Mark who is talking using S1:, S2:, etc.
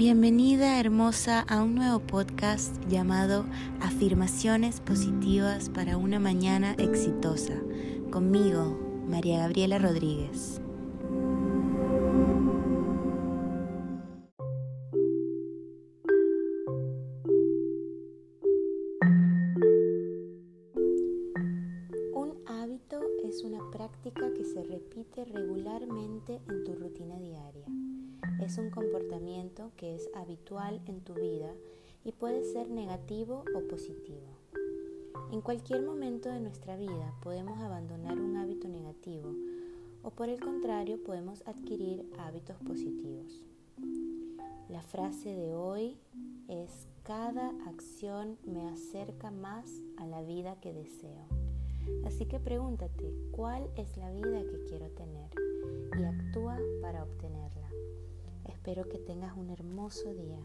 S1: Bienvenida hermosa a un nuevo podcast llamado Afirmaciones Positivas para una Mañana Exitosa, conmigo, María Gabriela Rodríguez. Un hábito es una práctica que se repite regularmente en tu rutina diaria es un comportamiento que es habitual en tu vida y puede ser negativo o positivo. En cualquier momento de nuestra vida podemos abandonar un hábito negativo o por el contrario podemos adquirir hábitos positivos. La frase de hoy es cada acción me acerca más a la vida que deseo. Así que pregúntate, ¿cuál es la vida que quiero tener? Espero que tengas un hermoso día.